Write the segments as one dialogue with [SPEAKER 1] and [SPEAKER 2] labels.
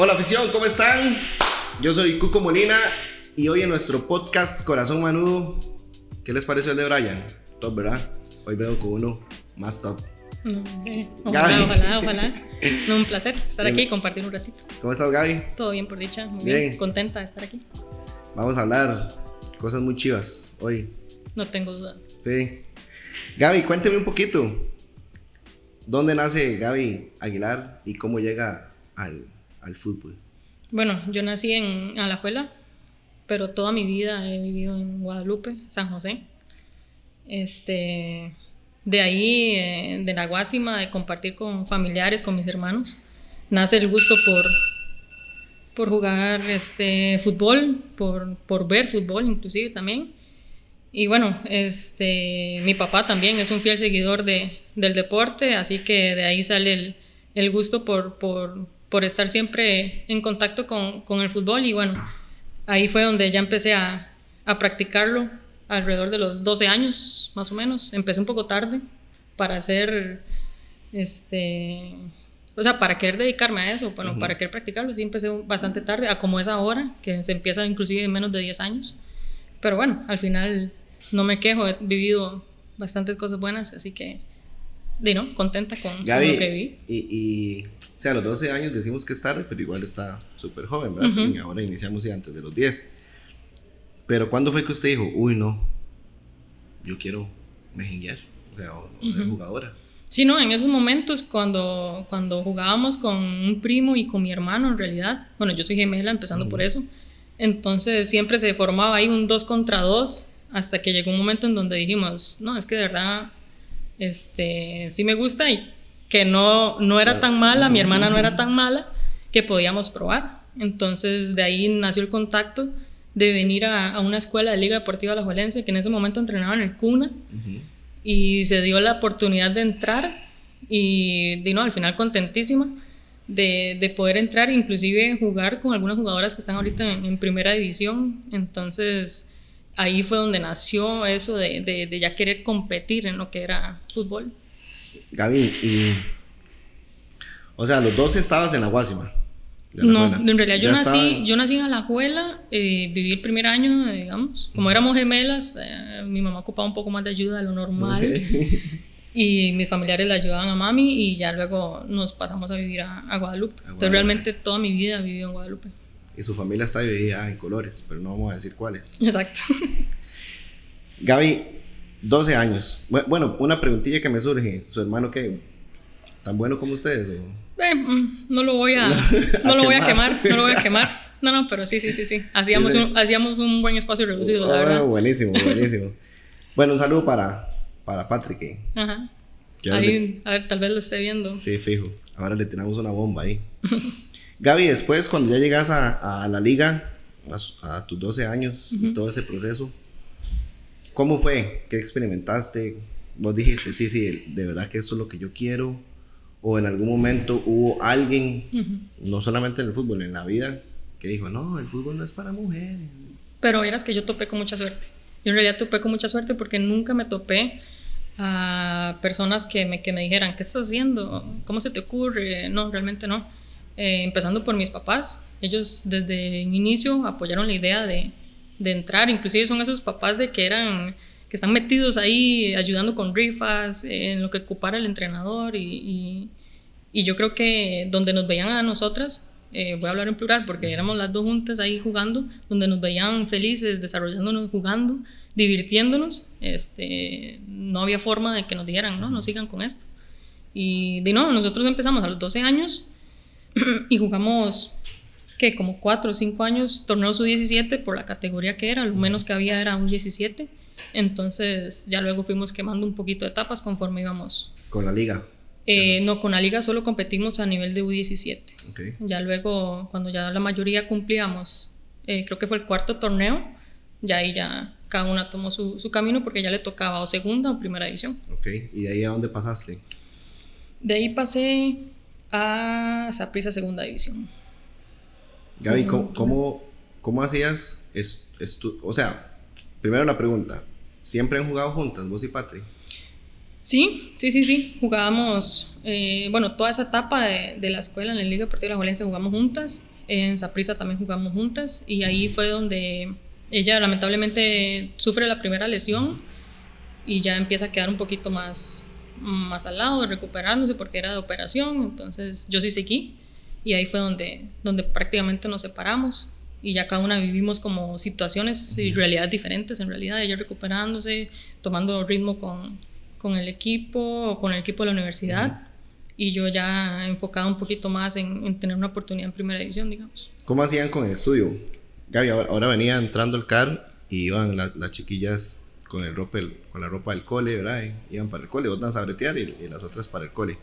[SPEAKER 1] Hola afición, ¿cómo están? Yo soy Cuco Molina y hoy en nuestro podcast Corazón Manudo, ¿qué les pareció el de Brian? Top, ¿verdad? Hoy veo con uno más top.
[SPEAKER 2] ojalá, ojalá, ojalá. No, un placer estar aquí y compartir un ratito.
[SPEAKER 1] ¿Cómo estás, Gaby?
[SPEAKER 2] Todo bien, por dicha. Muy bien. Contenta de estar aquí.
[SPEAKER 1] Vamos a hablar cosas muy chivas hoy.
[SPEAKER 2] No tengo duda.
[SPEAKER 1] Sí. Gaby, cuénteme un poquito. ¿Dónde nace Gaby Aguilar y cómo llega al, fútbol?
[SPEAKER 2] Bueno, yo nací en Alajuela, pero toda mi vida he vivido en Guadalupe, San José. Este, de ahí, eh, de la Guásima, de compartir con familiares, con mis hermanos, nace el gusto por, por jugar este, fútbol, por, por ver fútbol inclusive también. Y bueno, este, mi papá también es un fiel seguidor de, del deporte, así que de ahí sale el, el gusto por, por, por, estar siempre en contacto con, con, el fútbol y bueno, ahí fue donde ya empecé a, a, practicarlo alrededor de los 12 años más o menos. Empecé un poco tarde para hacer, este, o sea, para querer dedicarme a eso, bueno, para querer practicarlo, sí empecé bastante tarde, a como es ahora, que se empieza inclusive en menos de 10 años. Pero bueno, al final no me quejo, he vivido bastantes cosas buenas, así que, de no, contenta con, lo que vi.
[SPEAKER 1] Y, y, o sea, a los 12 años decimos que es tarde, pero igual está súper joven, ¿verdad? Y ahora iniciamos ya antes de los 10. Pero ¿cuándo fue que usted dijo, uy, no, yo quiero mejenguear, o sea, o, ser jugadora?
[SPEAKER 2] Sí, no, en esos momentos cuando, cuando jugábamos con un primo y con mi hermano, en realidad, bueno, yo soy gemela, empezando por eso, entonces siempre se formaba ahí un dos contra dos hasta que llegó un momento en donde dijimos, no, es que de verdad, este, sí me gusta y que no, no era tan mala, mi hermana no era tan mala, que podíamos probar. Entonces de ahí nació el contacto de venir a, a una escuela de Liga Deportiva La Juelense, que en ese momento entrenaba en el CUNA, y se dio la oportunidad de entrar y, no, al final contentísima de, de, poder entrar, inclusive jugar con algunas jugadoras que están ahorita en, primera división. Entonces, ahí fue donde nació eso de, de, ya querer competir en lo que era fútbol.
[SPEAKER 1] Gaby, y. O sea, los dos estabas en la Guásima.
[SPEAKER 2] No, en realidad yo nací, yo nací en Alajuela, eh, viví el primer año, digamos. Como éramos gemelas, eh, mi mamá ocupaba un poco más de ayuda de lo normal. y mis familiares le ayudaban a mami y ya luego nos pasamos a vivir a, Guadalupe. Entonces realmente toda mi vida he vivido en Guadalupe.
[SPEAKER 1] Y su familia está dividida en colores, pero no vamos a decir cuáles.
[SPEAKER 2] Exacto.
[SPEAKER 1] Gaby, 12 años. Bueno, una preguntilla que me surge. ¿Su hermano qué? ¿Tan bueno como ustedes?
[SPEAKER 2] Eh, mm, no lo voy a, no lo voy a quemar, no lo voy a quemar. No, no, pero sí, sí, sí, sí. Hacíamos, Un, hacíamos un buen espacio reducido, la verdad.
[SPEAKER 1] Buenísimo, buenísimo. bueno, un saludo para, para Patrick.
[SPEAKER 2] Ajá. Ahí, a ver, tal vez lo esté viendo.
[SPEAKER 1] Sí, fijo. Ahora le tiramos una bomba ahí. Gaby, después, cuando ya llegas a, a la liga, a, tus 12 años, todo ese proceso, ¿cómo fue? ¿Qué experimentaste? Vos dijiste, sí, sí, de verdad que eso es lo que yo quiero. O en algún momento hubo alguien, no solamente en el fútbol, en la vida, que dijo, no, el fútbol no es para mujeres.
[SPEAKER 2] Pero verás que yo topé con mucha suerte. Yo en realidad topé con mucha suerte porque nunca me topé a personas que me, que me dijeran, ¿qué estás haciendo? ¿Cómo se te ocurre? No, realmente no. Eh, empezando por mis papás, ellos desde el inicio apoyaron la idea de, de, entrar, inclusive son esos papás de que eran que están metidos ahí ayudando con rifas, en lo que ocupara el entrenador. Y, y, yo creo que donde nos veían a nosotras, eh, voy a hablar en plural porque éramos las dos juntas ahí jugando, donde nos veían felices, desarrollándonos, jugando, divirtiéndonos, este, no había forma de que nos dijeran, no, no sigan con esto. Y de no, nosotros empezamos a los 12 años y jugamos, que Como 4 o 5 años, torneo sub-17 por la categoría que era, lo menos que había era un 17. Entonces ya luego fuimos quemando un poquito de etapas conforme íbamos.
[SPEAKER 1] ¿Con la liga?
[SPEAKER 2] Eh, no, con la liga solo competimos a nivel de U17. Ya luego, cuando ya la mayoría cumplíamos, eh, creo que fue el cuarto torneo, ya ahí ya cada una tomó su, su, camino porque ya le tocaba o segunda o primera división.
[SPEAKER 1] Ok, ¿y de ahí a dónde pasaste?
[SPEAKER 2] De ahí pasé a Saprissa Segunda División.
[SPEAKER 1] Gaby, ¿cómo, cómo, hacías esto? O sea, primero la pregunta, ¿siempre han jugado juntas, vos y Patri?
[SPEAKER 2] Sí, sí, sí, sí. Jugábamos, eh, bueno, toda esa etapa de, de, la escuela en la Liga Deportiva de la Valencia jugamos juntas. En Saprissa también jugamos juntas. Y ahí fue donde ella lamentablemente sufre la primera lesión y ya empieza a quedar un poquito más, más al lado, recuperándose porque era de operación. Entonces yo sí seguí. Y ahí fue donde, donde prácticamente nos separamos y ya cada una vivimos como situaciones y realidades diferentes en realidad, ella recuperándose, tomando ritmo con, con el equipo o con el equipo de la universidad y yo ya enfocada un poquito más en, en, tener una oportunidad en primera división, digamos.
[SPEAKER 1] ¿Cómo hacían con el estudio? Gaby, ahora, venía entrando el car y iban las chiquillas con, el ropa, con la ropa del cole, ¿verdad? iban para el cole, otras a bretear y, y, las otras para el cole.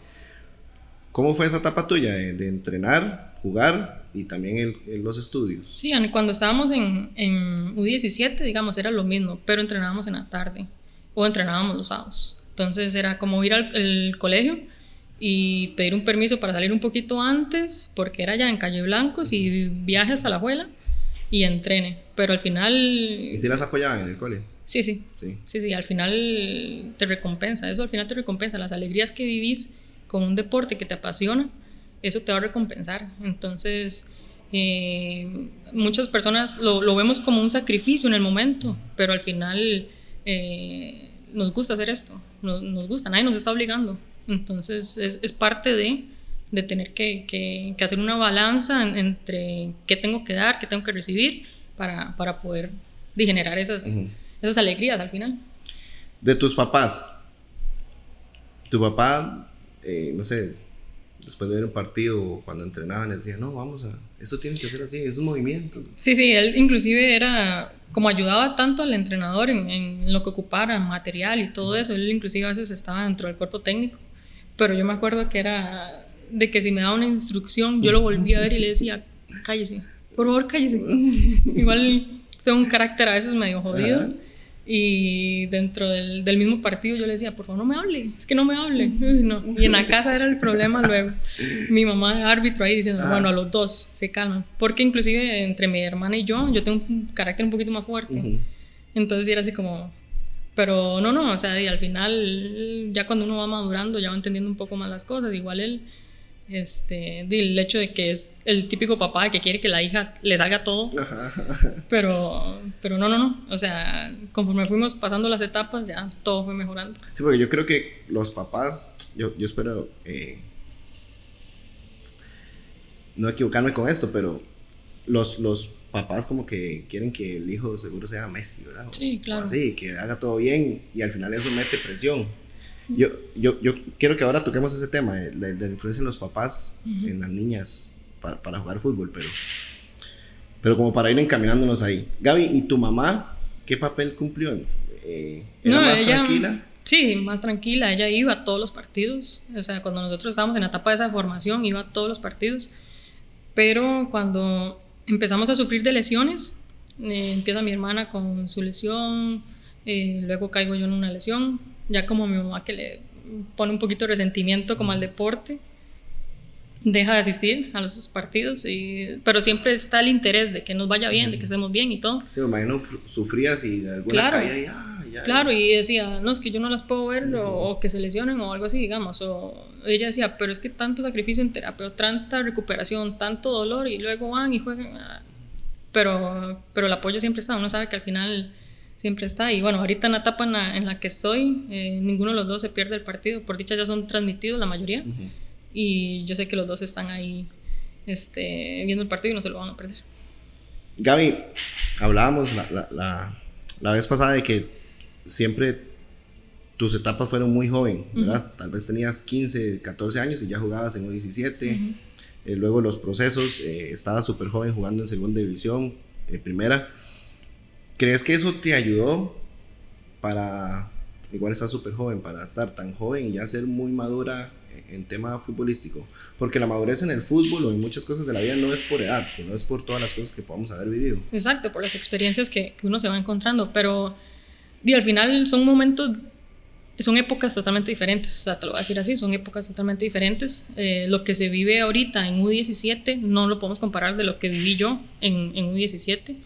[SPEAKER 1] ¿Cómo fue esa etapa tuya de, de entrenar, jugar y también el, los estudios?
[SPEAKER 2] Sí, cuando estábamos en, en U17, digamos, era lo mismo, pero entrenábamos en la tarde o entrenábamos los sábados. Entonces era como ir al colegio y pedir un permiso para salir un poquito antes, porque era ya en Calle Blancos y viaje hasta la abuela y entrene. Pero al final...
[SPEAKER 1] ¿Y si las apoyaban en el colegio?
[SPEAKER 2] Sí, sí, sí. Sí, sí, al final te recompensa, eso al final te recompensa. Las alegrías que vivís con un deporte que te apasiona, eso te va a recompensar. Entonces, eh, muchas personas lo, lo, vemos como un sacrificio en el momento, pero al final eh, nos gusta hacer esto nos, nos gusta, nadie nos está obligando. Entonces es, es parte de, de tener que, que, hacer una balanza entre qué tengo que dar, qué tengo que recibir para, para poder generar esas, esas alegrías al final.
[SPEAKER 1] De tus papás, tu papá, eh, no sé, después de ver un partido, cuando entrenaban, les decía, no, vamos a, esto tiene que ser así, es un movimiento.
[SPEAKER 2] Sí, sí, él inclusive era, como ayudaba tanto al entrenador en, en, lo que ocupara, material y todo eso, él inclusive a veces estaba dentro del cuerpo técnico, pero yo me acuerdo que era de que si me daba una instrucción, yo lo volvía a ver y le decía, cállese, por favor cállese. Igual tengo un carácter a veces medio jodido. Y dentro del, del, mismo partido yo le decía, por favor no me hable, es que no me hable. no. Y en la casa era el problema luego. Mi mamá árbitro ahí diciendo, bueno, a los dos se calman. Porque inclusive entre mi hermana y yo, yo tengo un carácter un poquito más fuerte. Entonces era así como, pero no, no, o sea, y al final ya cuando uno va madurando, ya va entendiendo un poco más las cosas. Igual él este, el hecho de que es el típico papá que quiere que la hija le salga todo. Pero, pero no, no, no. O sea, conforme fuimos pasando las etapas, ya todo fue mejorando.
[SPEAKER 1] Sí, porque yo creo que los papás, yo, yo espero eh, no equivocarme con esto, pero los, los papás como que quieren que el hijo seguro sea Messi, ¿verdad?
[SPEAKER 2] Sí, claro.
[SPEAKER 1] así, que haga todo bien y al final eso mete presión. Yo, yo, yo quiero que ahora toquemos ese tema de, de, la influencia de los papás en las niñas para, para, jugar fútbol, pero, pero como para ir encaminándonos ahí. Gaby, ¿y tu mamá qué papel cumplió? Eh, ¿Era
[SPEAKER 2] no,
[SPEAKER 1] más
[SPEAKER 2] ella,
[SPEAKER 1] tranquila?
[SPEAKER 2] Sí, más tranquila. Ella iba a todos los partidos. O sea, cuando nosotros estábamos en la etapa de esa formación, iba a todos los partidos. Pero cuando empezamos a sufrir de lesiones, eh, empieza mi hermana con su lesión, eh, luego caigo yo en una lesión ya como mi mamá que le pone un poquito de resentimiento como al deporte, deja de asistir a los partidos, y, pero siempre está el interés de que nos vaya bien, de que estemos bien y todo.
[SPEAKER 1] Sí, me imagino sufrías y alguna
[SPEAKER 2] claro,
[SPEAKER 1] caída y ah, ya,
[SPEAKER 2] Claro, y decía, no, es que yo no las puedo ver o, o, que se lesionen o algo así, digamos. O ella decía, pero es que tanto sacrificio en terapia, tanta recuperación, tanto dolor y luego van y juegan. Ah". Pero, pero el apoyo siempre está, uno sabe que al final siempre está. Y bueno, ahorita en la etapa en la, en la que estoy, eh, ninguno de los dos se pierde el partido. Por dicha ya son transmitidos la mayoría. Uh -huh. Y yo sé que los dos están ahí este, viendo el partido y no se lo van a perder.
[SPEAKER 1] Gaby, hablábamos la, la, la, la vez pasada de que siempre tus etapas fueron muy joven, ¿verdad? Uh -huh. Tal vez tenías 15, 14 años y ya jugabas en U17. Uh -huh. eh, luego los procesos, eh, estabas súper joven jugando en segunda división, eh, primera. ¿Crees que eso te ayudó para, igual estás súper joven, para estar tan joven y ya ser muy madura en tema futbolístico? Porque la madurez en el fútbol o en muchas cosas de la vida no es por edad, sino es por todas las cosas que podamos haber vivido.
[SPEAKER 2] Exacto, por las experiencias que, que uno se va encontrando, pero y al final son momentos son épocas totalmente diferentes, o sea, te lo voy a decir así, son épocas totalmente diferentes. Eh, lo que se vive ahorita en U17 no lo podemos comparar de lo que viví yo en, en U17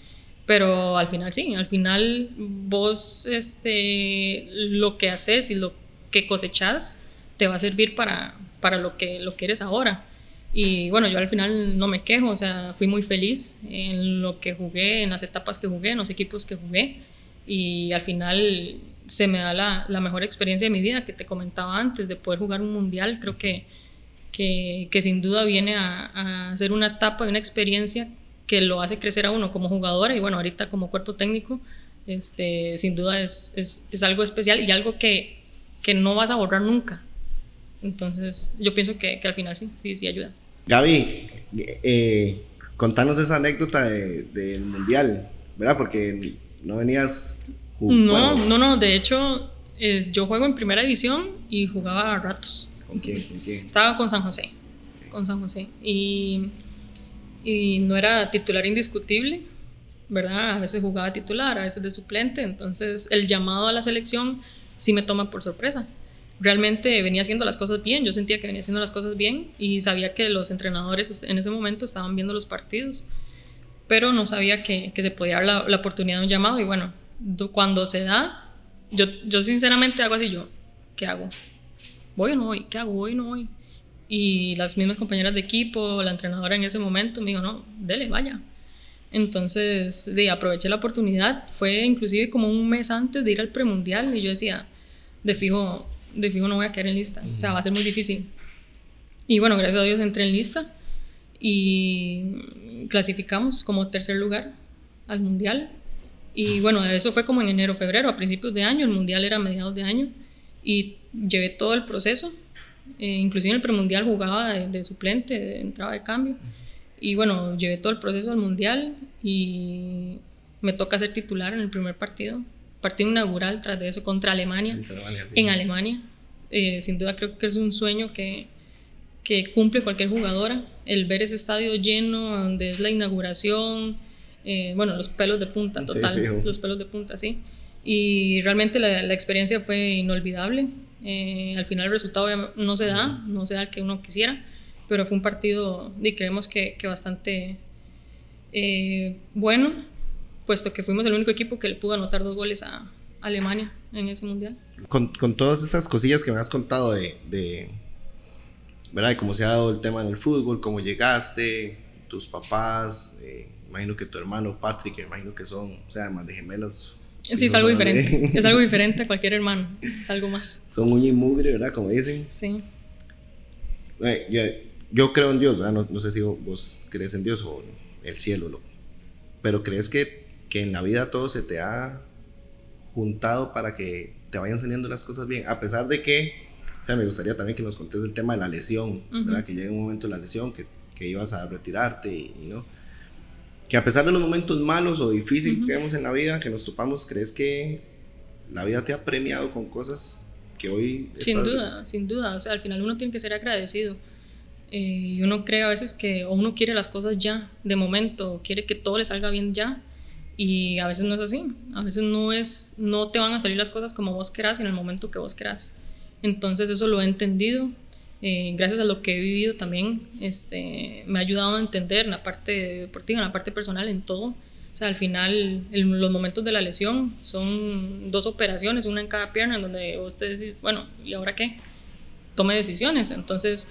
[SPEAKER 2] pero al final sí, al final vos este, lo que haces y lo que cosechas te va a servir para, para lo, que, lo que eres ahora. Y bueno, yo al final no me quejo, o sea, fui muy feliz en lo que jugué, en las etapas que jugué, en los equipos que jugué. Y al final se me da la, la mejor experiencia de mi vida que te comentaba antes, de poder jugar un mundial. Creo que, que, que sin duda viene a, a, ser una etapa y una experiencia que lo hace crecer a uno como jugadora y bueno, ahorita como cuerpo técnico, este, sin duda es, es, es algo especial y algo que, que no vas a borrar nunca. Entonces, yo pienso que, que al final sí, sí, sí ayuda.
[SPEAKER 1] Gaby, eh, contanos esa anécdota del de, Mundial, ¿verdad? Porque no venías...
[SPEAKER 2] No, no, no, de hecho, es, yo juego en primera división y jugaba a ratos.
[SPEAKER 1] ¿Con quién? ¿Con quién?
[SPEAKER 2] Estaba con San José, okay. con San José. Y, y no era titular indiscutible, ¿verdad? A veces jugaba titular, a veces de suplente, entonces el llamado a la selección sí me toma por sorpresa realmente venía haciendo las cosas bien, yo sentía que venía haciendo las cosas bien y sabía que los entrenadores en ese momento estaban viendo los partidos, pero no sabía que, que se podía dar la, oportunidad de un llamado y bueno, cuando se da, yo, yo sinceramente hago así, yo, ¿qué hago? ¿Voy o no voy? ¿Qué hago? ¿Voy o no voy? Y las mismas compañeras de equipo, la entrenadora en ese momento me dijo, no, dele, vaya. Entonces, de, aproveché la oportunidad, fue inclusive como un mes antes de ir al premundial y yo decía, de fijo, de fijo no voy a quedar en lista. O sea, va a ser muy difícil. Y bueno, gracias a Dios entré en lista y clasificamos como tercer lugar al mundial. Y bueno, eso fue como en enero, febrero, a principios de año. El mundial era a mediados de año y llevé todo el proceso. Eh, inclusive en el premundial jugaba de, de suplente, de entraba de cambio. Y bueno, llevé todo el proceso al mundial y me toca ser titular en el primer partido partido inaugural tras de eso contra Alemania, Alemania sí. en Alemania. Eh, sin duda creo que es un sueño que, que, cumple cualquier jugadora, el ver ese estadio lleno donde es la inauguración, eh, bueno, los pelos de punta, total, sí, los pelos de punta, sí. Y realmente la, la experiencia fue inolvidable. Eh, al final el resultado no se da, no se da el que uno quisiera, pero fue un partido y creemos que, que bastante eh, bueno puesto que fuimos el único equipo que le pudo anotar dos goles a Alemania en ese mundial.
[SPEAKER 1] Con, con todas esas cosillas que me has contado de, de, ¿verdad? de cómo se ha dado el tema en el fútbol, cómo llegaste, tus papás, eh, imagino que tu hermano Patrick, imagino que son, o sea, además de gemelas.
[SPEAKER 2] Sí, es algo diferente. es algo diferente a cualquier hermano. Es algo más.
[SPEAKER 1] Son uña y mugre, ¿verdad? Como dicen.
[SPEAKER 2] Sí.
[SPEAKER 1] Eh, yo, yo, creo en Dios, ¿verdad? No, no, sé si vos crees en Dios o en el cielo, ¿no? pero crees que que en la vida todo se te ha juntado para que te vayan saliendo las cosas bien, a pesar de que, o sea, me gustaría también que nos contes el tema de la lesión, uh -huh. ¿verdad? Que llegue un momento de la lesión, que, que ibas a retirarte y, y, no. Que a pesar de los momentos malos o difíciles uh -huh. que vemos en la vida, que nos topamos, ¿crees que la vida te ha premiado con cosas que hoy...
[SPEAKER 2] Sin duda, sin duda. O sea, al final uno tiene que ser agradecido. Eh, y uno cree a veces que o uno quiere las cosas ya, de momento, quiere que todo le salga bien ya, y a veces no es así, a veces no, es, no te van a salir las cosas como vos querás en el momento que vos querás. Entonces eso lo he entendido, eh, gracias a lo que he vivido también, este, me ha ayudado a entender en la parte deportiva, en la parte personal, en todo. O sea, al final, el, los momentos de la lesión son dos operaciones, una en cada pierna, en donde vos te decís, bueno, ¿y ahora qué? Tome decisiones. Entonces,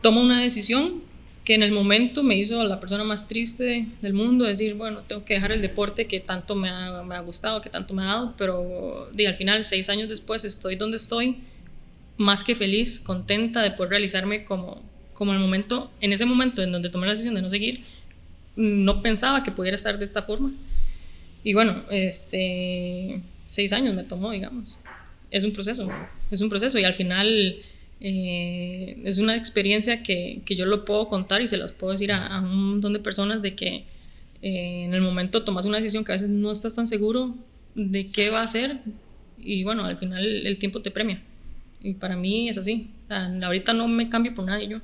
[SPEAKER 2] tomo una decisión que en el momento me hizo la persona más triste del mundo, decir, bueno, tengo que dejar el deporte que tanto me ha, me ha gustado, que tanto me ha dado, pero di, al final, seis años después, estoy donde estoy, más que feliz, contenta de poder realizarme como, como el momento, en ese momento en donde tomé la decisión de no seguir, no pensaba que pudiera estar de esta forma. Y bueno, este, seis años me tomó, digamos. Es un proceso, es un proceso y al final eh, es una experiencia que, que, yo lo puedo contar y se las puedo decir a, un montón de personas de que eh, en el momento tomas una decisión que a veces no estás tan seguro de qué va a hacer y bueno, al final el tiempo te premia. Y para mí es así. O sea, ahorita no me cambio por nadie yo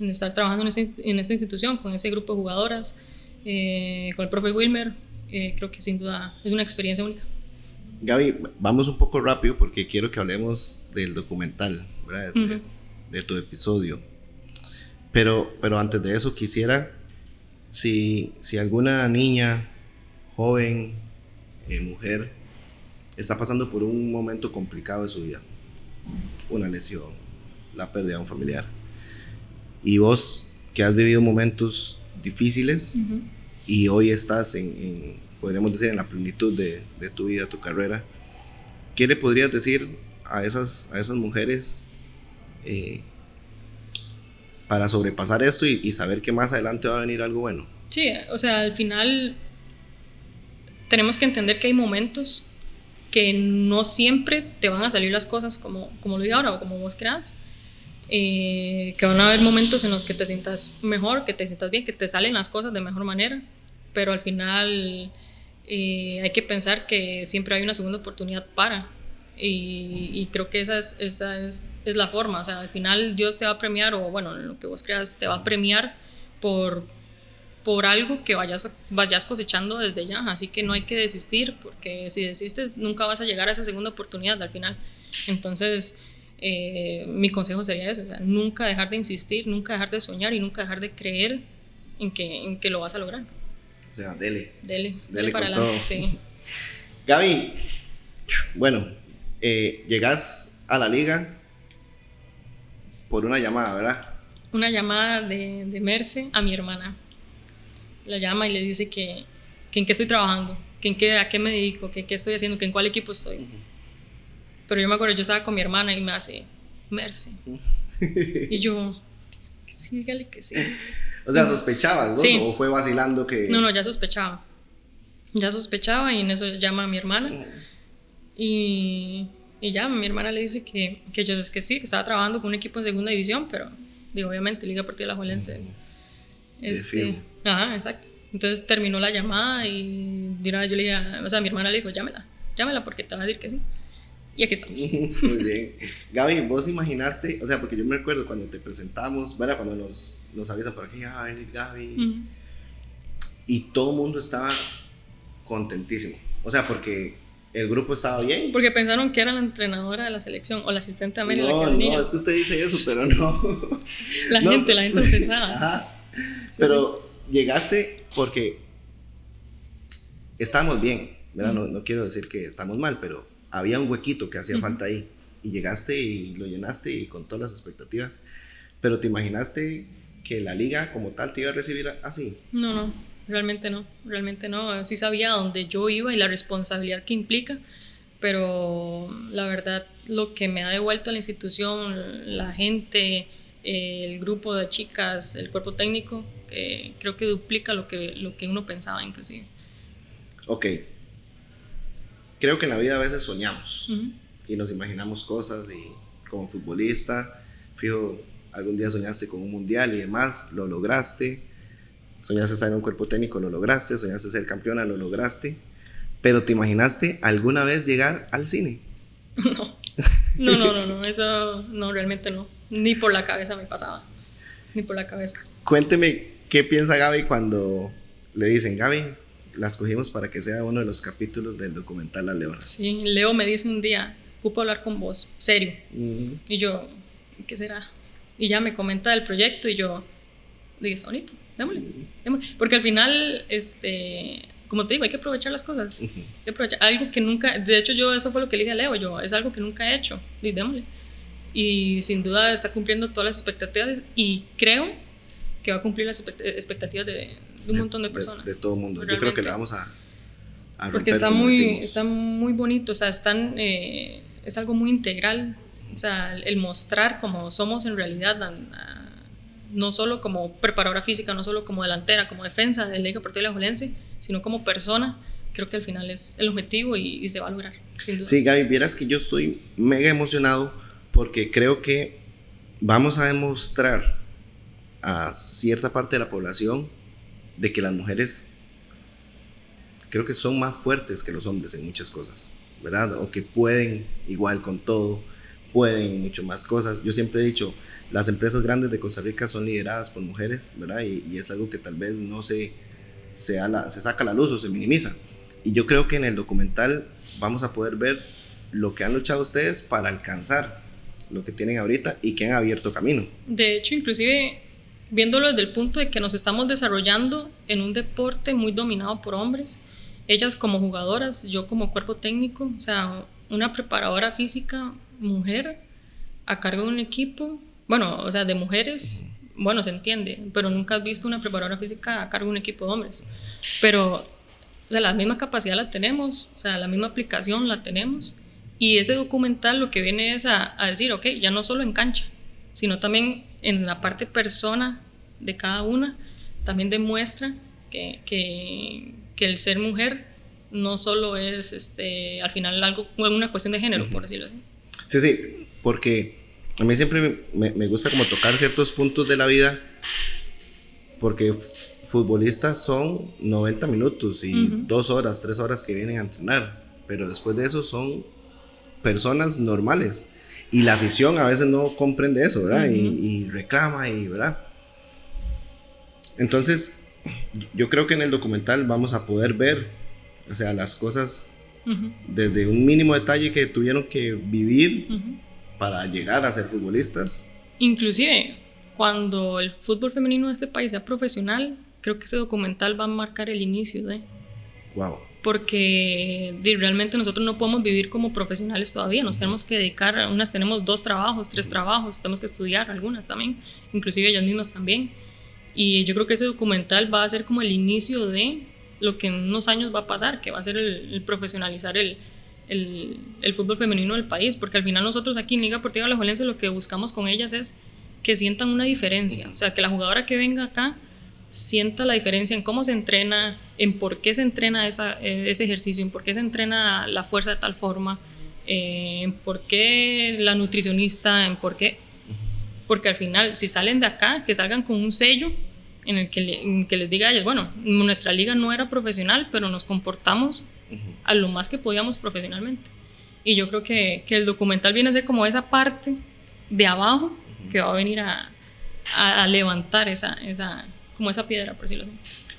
[SPEAKER 2] en estar trabajando en, ese, en esta institución, con ese grupo de jugadoras, eh, con el profe Wilmer, eh, creo que sin duda es una experiencia única.
[SPEAKER 1] Gaby, vamos un poco rápido porque quiero que hablemos del documental. ¿verdad? De, uh -huh. de, tu episodio. Pero, pero antes de eso quisiera, si, si alguna niña, joven, eh, mujer, está pasando por un momento complicado de su vida, una lesión, la pérdida de un familiar. Y vos, que has vivido momentos difíciles y hoy estás en, podríamos decir, en la plenitud de, de, tu vida, tu carrera, ¿qué le podrías decir a esas, a esas mujeres eh, para sobrepasar esto y, y saber que más adelante va a venir algo bueno?
[SPEAKER 2] Sí, o sea, al final tenemos que entender que hay momentos que no siempre te van a salir las cosas como, como lo digo ahora o como vos creas. Eh, que van a haber momentos en los que te sientas mejor, que te sientas bien, que te salen las cosas de mejor manera, pero al final eh, hay que pensar que siempre hay una segunda oportunidad para. Y, y creo que esa, es, esa es, es, la forma. O sea, al final Dios te va a premiar, o bueno, lo que vos creas, te va a premiar por, por algo que vayas, vayas cosechando desde ya. Así que no hay que desistir, porque si desistes nunca vas a llegar a esa segunda oportunidad al final. Entonces, eh, mi consejo sería eso, nunca dejar de insistir, nunca dejar de soñar y nunca dejar de creer en que, en que lo vas a lograr.
[SPEAKER 1] O sea, dele.
[SPEAKER 2] Dele, dele, para adelante, sí.
[SPEAKER 1] Gaby, bueno, eh, llegas a la liga por una llamada, ¿verdad?
[SPEAKER 2] Una llamada de, de Merce a mi hermana la llama y le dice que, en qué estoy trabajando, que en qué, a qué me dedico, que qué estoy haciendo, que en cuál equipo estoy. Pero yo me acuerdo, yo estaba con mi hermana y me hace, Mercy. y yo, sí, dígale que sí.
[SPEAKER 1] O sea, ¿sospechabas ¿no? ¿O fue vacilando que.?
[SPEAKER 2] No, no, ya sospechaba. Ya sospechaba y en eso llama a mi hermana. Y, y ya, mi hermana le dice que, que yo es que sí, que estaba trabajando con un equipo en segunda división, pero digo, obviamente, Liga Partida de la Juelense. Este, ajá, exacto. Entonces terminó la llamada y yo le dije, o sea, mi hermana le dijo, llámela, llámela porque te va a decir que sí. Y aquí estamos.
[SPEAKER 1] Muy bien. Gaby, vos imaginaste, o sea, porque yo me recuerdo cuando te presentamos, ¿verdad? Cuando nos, nos avisan por aquí, ya va a venir Gaby. Y todo el mundo estaba contentísimo. O sea, porque el grupo estaba bien.
[SPEAKER 2] Porque pensaron que era la entrenadora de la selección o la asistente de Amelia.
[SPEAKER 1] No, no, es que usted dice eso, pero no.
[SPEAKER 2] la gente, la gente pensaba. Ajá.
[SPEAKER 1] Pero llegaste porque estábamos bien, ¿verdad? No, no, quiero decir que estamos mal, pero había un huequito que hacía falta ahí. Y llegaste y lo llenaste y con todas las expectativas. Pero ¿te imaginaste que la liga como tal te iba a recibir así?
[SPEAKER 2] No, no, realmente no, realmente no. Sí sabía dónde yo iba y la responsabilidad que implica, pero la verdad lo que me ha devuelto a la institución, la gente, el grupo de chicas, el cuerpo técnico, creo que duplica lo que, lo que uno pensaba inclusive.
[SPEAKER 1] Ok. Creo que en la vida a veces soñamos y nos imaginamos cosas y como futbolista, fijo, algún día soñaste con un mundial y demás, lo lograste. Soñaste estar en un cuerpo técnico, lo lograste. Soñaste ser campeona, lo lograste. Pero ¿te imaginaste alguna vez llegar al cine?
[SPEAKER 2] No. No, no, no, no, eso no, realmente no. Ni por la cabeza me pasaba. Ni por la cabeza.
[SPEAKER 1] Cuénteme qué piensa Gaby cuando le dicen, Gaby, las cogimos para que sea uno de los capítulos del documental La Leona.
[SPEAKER 2] Sí, Leo me dice un día, ocupo hablar con vos, serio. Y yo, ¿qué será? Y ya me comenta el proyecto y yo, dije, bonito, démosle, démosle. Porque al final, este, como te digo, hay que aprovechar las cosas. Hay que aprovechar algo que nunca, de hecho yo eso fue lo que le dije a Leo, yo, es algo que nunca he hecho, y démosle y sin duda está cumpliendo todas las expectativas y creo que va a cumplir las expectativas de, un montón de personas.
[SPEAKER 1] De, todo el mundo. Yo creo que le vamos a,
[SPEAKER 2] a Porque está muy, está muy bonito, o sea, están, eh, es algo muy integral, o sea, el mostrar cómo somos en realidad, no solo como preparadora física, no solo como delantera, como defensa del Liga Deportiva Julense, sino como persona, creo que al final es el objetivo y, y se va a lograr.
[SPEAKER 1] Sí, Gaby, vieras que yo estoy mega emocionado porque creo que vamos a demostrar a cierta parte de la población de que las mujeres creo que son más fuertes que los hombres en muchas cosas, ¿verdad? O que pueden igual con todo, pueden mucho más cosas. Yo siempre he dicho, las empresas grandes de Costa Rica son lideradas por mujeres, ¿verdad? Y, es algo que tal vez no se, se, se saca a la luz o se minimiza. Y yo creo que en el documental vamos a poder ver lo que han luchado ustedes para alcanzar lo que tienen ahorita y que han abierto camino.
[SPEAKER 2] De hecho, inclusive viéndolo desde el punto de que nos estamos desarrollando en un deporte muy dominado por hombres, ellas como jugadoras, yo como cuerpo técnico, o sea, una preparadora física mujer, a cargo de un equipo, bueno, o sea, de mujeres, bueno, se entiende, pero nunca has visto una preparadora física a cargo de un equipo de hombres. Pero, o sea, la misma capacidad la tenemos, o sea, la misma aplicación la tenemos. Y ese documental lo que viene es a, a decir, ok, ya no solo en cancha, sino también en la parte persona de cada una, también demuestra que, que, que el ser mujer no solo es este, al final algo, una cuestión de género, por decirlo así.
[SPEAKER 1] Sí, sí, porque a mí siempre me, me gusta como tocar ciertos puntos de la vida, porque futbolistas son 90 minutos y dos horas, tres horas que vienen a entrenar, pero después de eso son personas normales. Y la afición a veces no comprende eso, ¿verdad? y, y, reclama y, ¿verdad? Entonces, yo creo que en el documental vamos a poder ver, o sea, las cosas desde un mínimo detalle que tuvieron que vivir para llegar a ser futbolistas.
[SPEAKER 2] Inclusive, cuando el fútbol femenino de este país sea profesional, creo que ese documental va a marcar el inicio de...
[SPEAKER 1] Wow.
[SPEAKER 2] Porque realmente nosotros no podemos vivir como profesionales todavía, nos tenemos que dedicar, unas tenemos dos trabajos, tres trabajos, tenemos que estudiar algunas también, inclusive ellas mismas también. Y yo creo que ese documental va a ser como el inicio de lo que en unos años va a pasar, que va a ser el, profesionalizar el, el, el, fútbol femenino del país, porque al final nosotros aquí en Liga Deportiva La lo que buscamos con ellas es que sientan una diferencia, o sea, que la jugadora que venga acá sienta la diferencia en cómo se entrena, en por qué se entrena esa, ese ejercicio, en por qué se entrena la fuerza de tal forma, eh, en por qué la nutricionista, en por qué. Porque al final, si salen de acá, que salgan con un sello en el que, que les diga a ellos, bueno, nuestra liga no era profesional, pero nos comportamos a lo más que podíamos profesionalmente. Y yo creo que, que, el documental viene a ser como esa parte de abajo que va a venir a, a, levantar esa, esa, como esa piedra, por decirlo así.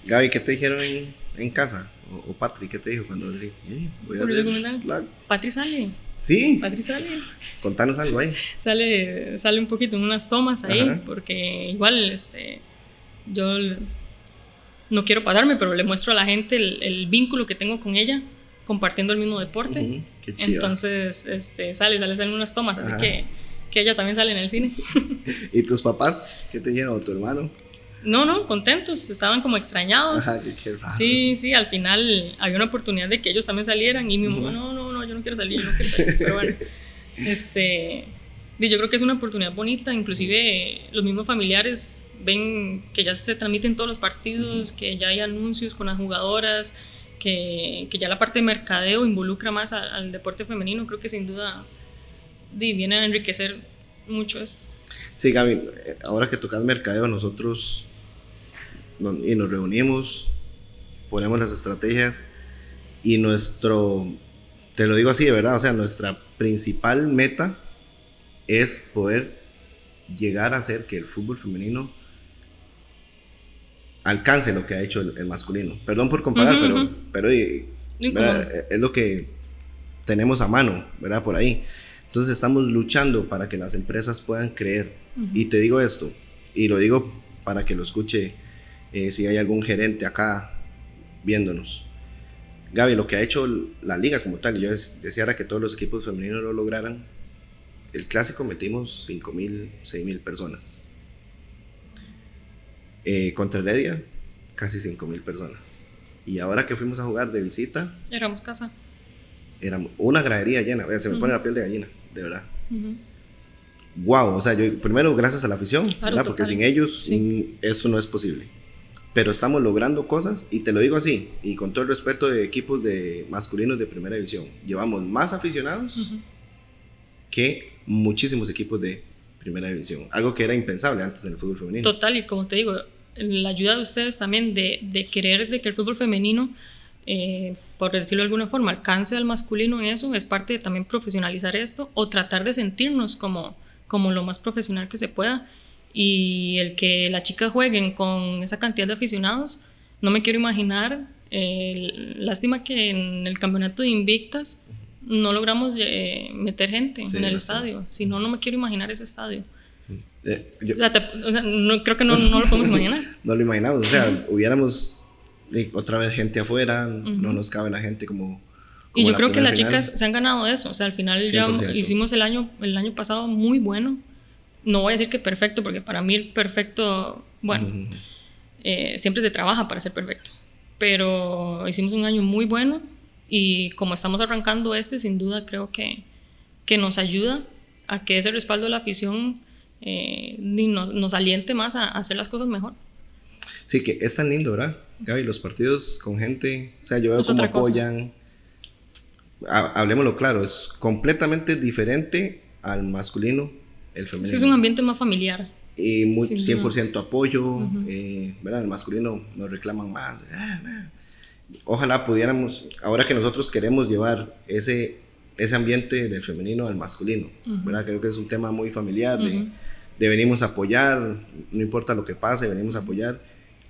[SPEAKER 1] Gaby, ¿qué te dijeron en, en casa? O, o Patrick, ¿qué te dijo cuando le dijiste, voy a
[SPEAKER 2] hacer Patrick sale.
[SPEAKER 1] Sí.
[SPEAKER 2] Patrick sale.
[SPEAKER 1] Contanos algo ahí.
[SPEAKER 2] Sale, sale un poquito en unas tomas ahí, porque igual este, yo no quiero pasarme, pero le muestro a la gente el, vínculo que tengo con ella, compartiendo el mismo deporte. Qué Entonces, este, sale, sale, salen unas tomas, así que, que ella también sale en el cine.
[SPEAKER 1] ¿Y tus papás? ¿Qué te dijeron? ¿O tu hermano?
[SPEAKER 2] No, no, contentos, estaban como extrañados. Ajá, qué, raro. Sí, sí, al final había una oportunidad de que ellos también salieran y mi mamá, no, no, no, yo no quiero salir, yo no quiero salir, pero bueno, este, yo creo que es una oportunidad bonita, inclusive los mismos familiares ven que ya se transmiten todos los partidos, que ya hay anuncios con las jugadoras, que, que ya la parte de mercadeo involucra más al, deporte femenino, creo que sin duda viene a enriquecer mucho esto.
[SPEAKER 1] Sí, Gaby, ahora que tocas mercadeo, nosotros y nos reunimos, ponemos las estrategias y nuestro, te lo digo así de verdad, o sea, nuestra principal meta es poder llegar a hacer que el fútbol femenino alcance lo que ha hecho el, masculino. Perdón por comparar, pero, pero es lo que tenemos a mano, ¿verdad? Por ahí. Entonces estamos luchando para que las empresas puedan creer. Y te digo esto, y lo digo para que lo escuche eh, si hay algún gerente acá viéndonos. Gaby, lo que ha hecho la liga como tal, yo deseara que todos los equipos femeninos lo lograran. El clásico metimos 5 mil, 6 mil personas. Eh, contra Heredia, casi 5 mil personas. Y ahora que fuimos a jugar de visita.
[SPEAKER 2] Éramos casa.
[SPEAKER 1] Era una gradería llena. Se me pone la piel de gallina, de verdad. Wow, o sea, yo primero gracias a la afición, Porque sin ellos mm, esto no es posible pero estamos logrando cosas y te lo digo así, y con todo el respeto de equipos de masculinos de primera división, llevamos más aficionados que muchísimos equipos de primera división, algo que era impensable antes en el fútbol femenino.
[SPEAKER 2] Total, y como te digo, la ayuda de ustedes también de, de querer de que el fútbol femenino, eh, por decirlo de alguna forma, alcance al masculino en eso, es parte de también profesionalizar esto o tratar de sentirnos como, como lo más profesional que se pueda y el que las chicas jueguen con esa cantidad de aficionados, no me quiero imaginar. Eh, lástima que en el campeonato de Invictas no logramos eh, meter gente en el estadio. Si no, no me quiero imaginar ese estadio. Eh, o, sea, no, creo que no, no, lo podemos imaginar.
[SPEAKER 1] no lo imaginamos, o sea, hubiéramos otra vez gente afuera, no nos cabe la gente como,
[SPEAKER 2] Y yo creo que las
[SPEAKER 1] final.
[SPEAKER 2] chicas se han ganado eso. O sea, al final ya
[SPEAKER 1] 100%.
[SPEAKER 2] hicimos el año, el año pasado muy bueno. No voy a decir que perfecto, porque para mí el perfecto, bueno, eh, siempre se trabaja para ser perfecto. Pero hicimos un año muy bueno y como estamos arrancando este, sin duda creo que, que nos ayuda a que ese respaldo de la afición eh, ni nos, nos aliente más a, a hacer las cosas mejor.
[SPEAKER 1] Sí, que es tan lindo, ¿verdad? Gaby, los partidos con gente, o sea, yo veo cómo apoyan. Ha- Hablemoslo claro, es completamente diferente al masculino, el femenino.
[SPEAKER 2] Sí, es un ambiente más familiar.
[SPEAKER 1] y muy,
[SPEAKER 2] Sin duda.
[SPEAKER 1] 100% apoyo, eh, ¿verdad? El masculino nos reclaman más. ah, ah. Ojalá pudiéramos, ahora que nosotros queremos llevar ese, ese ambiente del femenino al masculino, ¿verdad? Creo que es un tema muy familiar, de, de venimos a apoyar, no importa lo que pase, venimos a apoyar.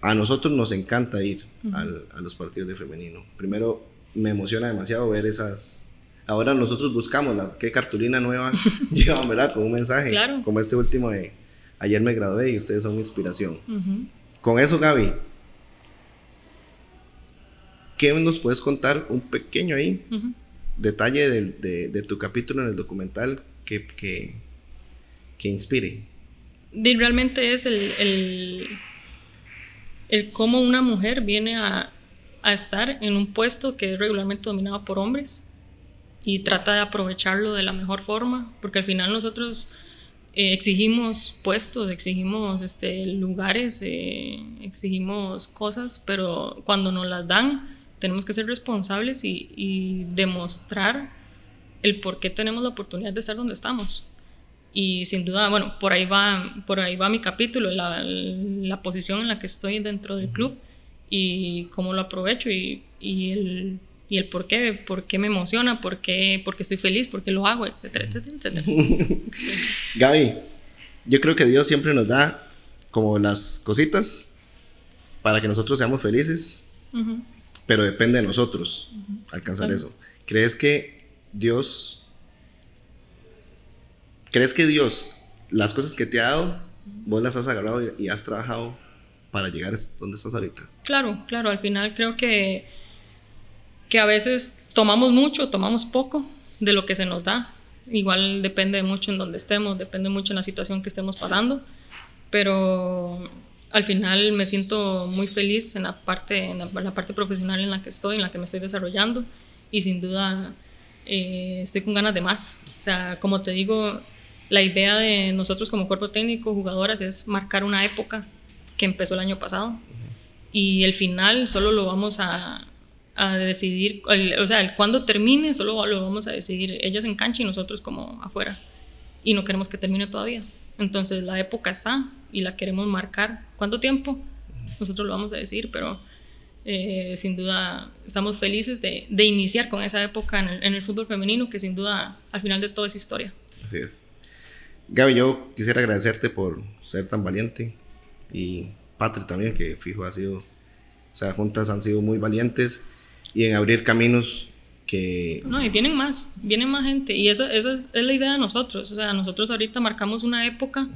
[SPEAKER 1] A nosotros nos encanta ir al- a los partidos de femenino. Primero, me emociona demasiado ver esas... Ahora nosotros buscamos la, qué cartulina nueva llevan, ¿verdad? Con un mensaje.
[SPEAKER 2] Claro.
[SPEAKER 1] Como este último de ayer me gradué y ustedes son mi inspiración.
[SPEAKER 2] Ujú.
[SPEAKER 1] Con eso, Gaby, ¿qué nos puedes contar un pequeño ahí
[SPEAKER 2] Ujú.
[SPEAKER 1] detalle del- de, de tu capítulo en el documental que, que, que inspire?
[SPEAKER 2] De- realmente es el, el, el cómo una mujer viene a, a estar en un puesto que es regularmente dominado por hombres y trata de aprovecharlo de la mejor forma, porque al final nosotros eh, exigimos puestos, exigimos este, lugares, eh, exigimos cosas, pero cuando nos las dan tenemos que ser responsables y, y demostrar el por qué tenemos la oportunidad de estar donde estamos. Y sin duda, bueno, por ahí va, por ahí va mi capítulo, la, la posición en la que estoy dentro del club y cómo lo aprovecho y, y el, y el por qué, por qué me emociona, por qué, por qué estoy feliz, por qué lo hago, etcétera, etcétera, etcétera.
[SPEAKER 1] Gaby, yo creo que Dios siempre nos da como las cositas para que nosotros seamos felices, pero depende de nosotros alcanzar
[SPEAKER 2] Claro.
[SPEAKER 1] eso. ¿Crees que Dios, crees que Dios, las cosas que te ha dado, vos las has agarrado y, y has trabajado para llegar a donde estás ahorita?
[SPEAKER 2] Claro, claro, al final creo que, que a veces tomamos mucho, tomamos poco de lo que se nos da. Igual depende mucho en donde estemos, depende mucho en la situación que estemos pasando, pero al final me siento muy feliz en la parte, en la, parte profesional en la que estoy, en la que me estoy desarrollando y sin duda eh, estoy con ganas de más. O sea, como te digo, la idea de nosotros como cuerpo técnico, jugadoras, es marcar una época que empezó el año pasado y el final solo lo vamos a, a decidir, el- o sea, el cuando termine solo lo vamos a decidir ellas en cancha y nosotros como afuera. Y no queremos que termine todavía. Entonces la época está y la queremos marcar. ¿Cuánto tiempo? Nosotros lo vamos a decir, pero eh, sin duda estamos felices de, de iniciar con esa época en el, en el fútbol femenino, que sin duda al final de todo es historia.
[SPEAKER 1] Así es. Gaby, yo quisiera agradecerte por ser tan valiente y Patri también, que fijo ha sido, o sea, juntas han sido muy valientes y en abrir caminos que
[SPEAKER 2] No, y vienen más, vienen más gente. Y esa, esa es, es la idea de nosotros. O sea, nosotros ahorita marcamos una época,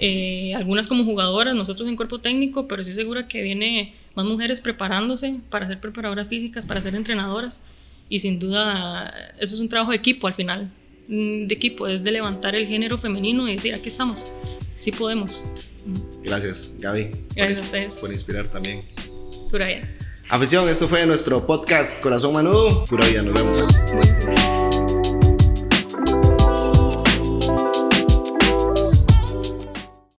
[SPEAKER 2] eh, algunas como jugadoras, nosotros en cuerpo técnico, pero estoy segura que viene más mujeres preparándose para ser preparadoras físicas, para ser entrenadoras. Y sin duda, eso es un trabajo de equipo al final. Mm, De equipo, es de levantar el género femenino y decir, aquí estamos, sí podemos.
[SPEAKER 1] gracias, Gaby.
[SPEAKER 2] Gracias
[SPEAKER 1] por,
[SPEAKER 2] a ustedes.
[SPEAKER 1] Por inspirar también.
[SPEAKER 2] Pura vida.
[SPEAKER 1] Afición, esto fue nuestro podcast Corazón Manudo. Pura vida, nos vemos.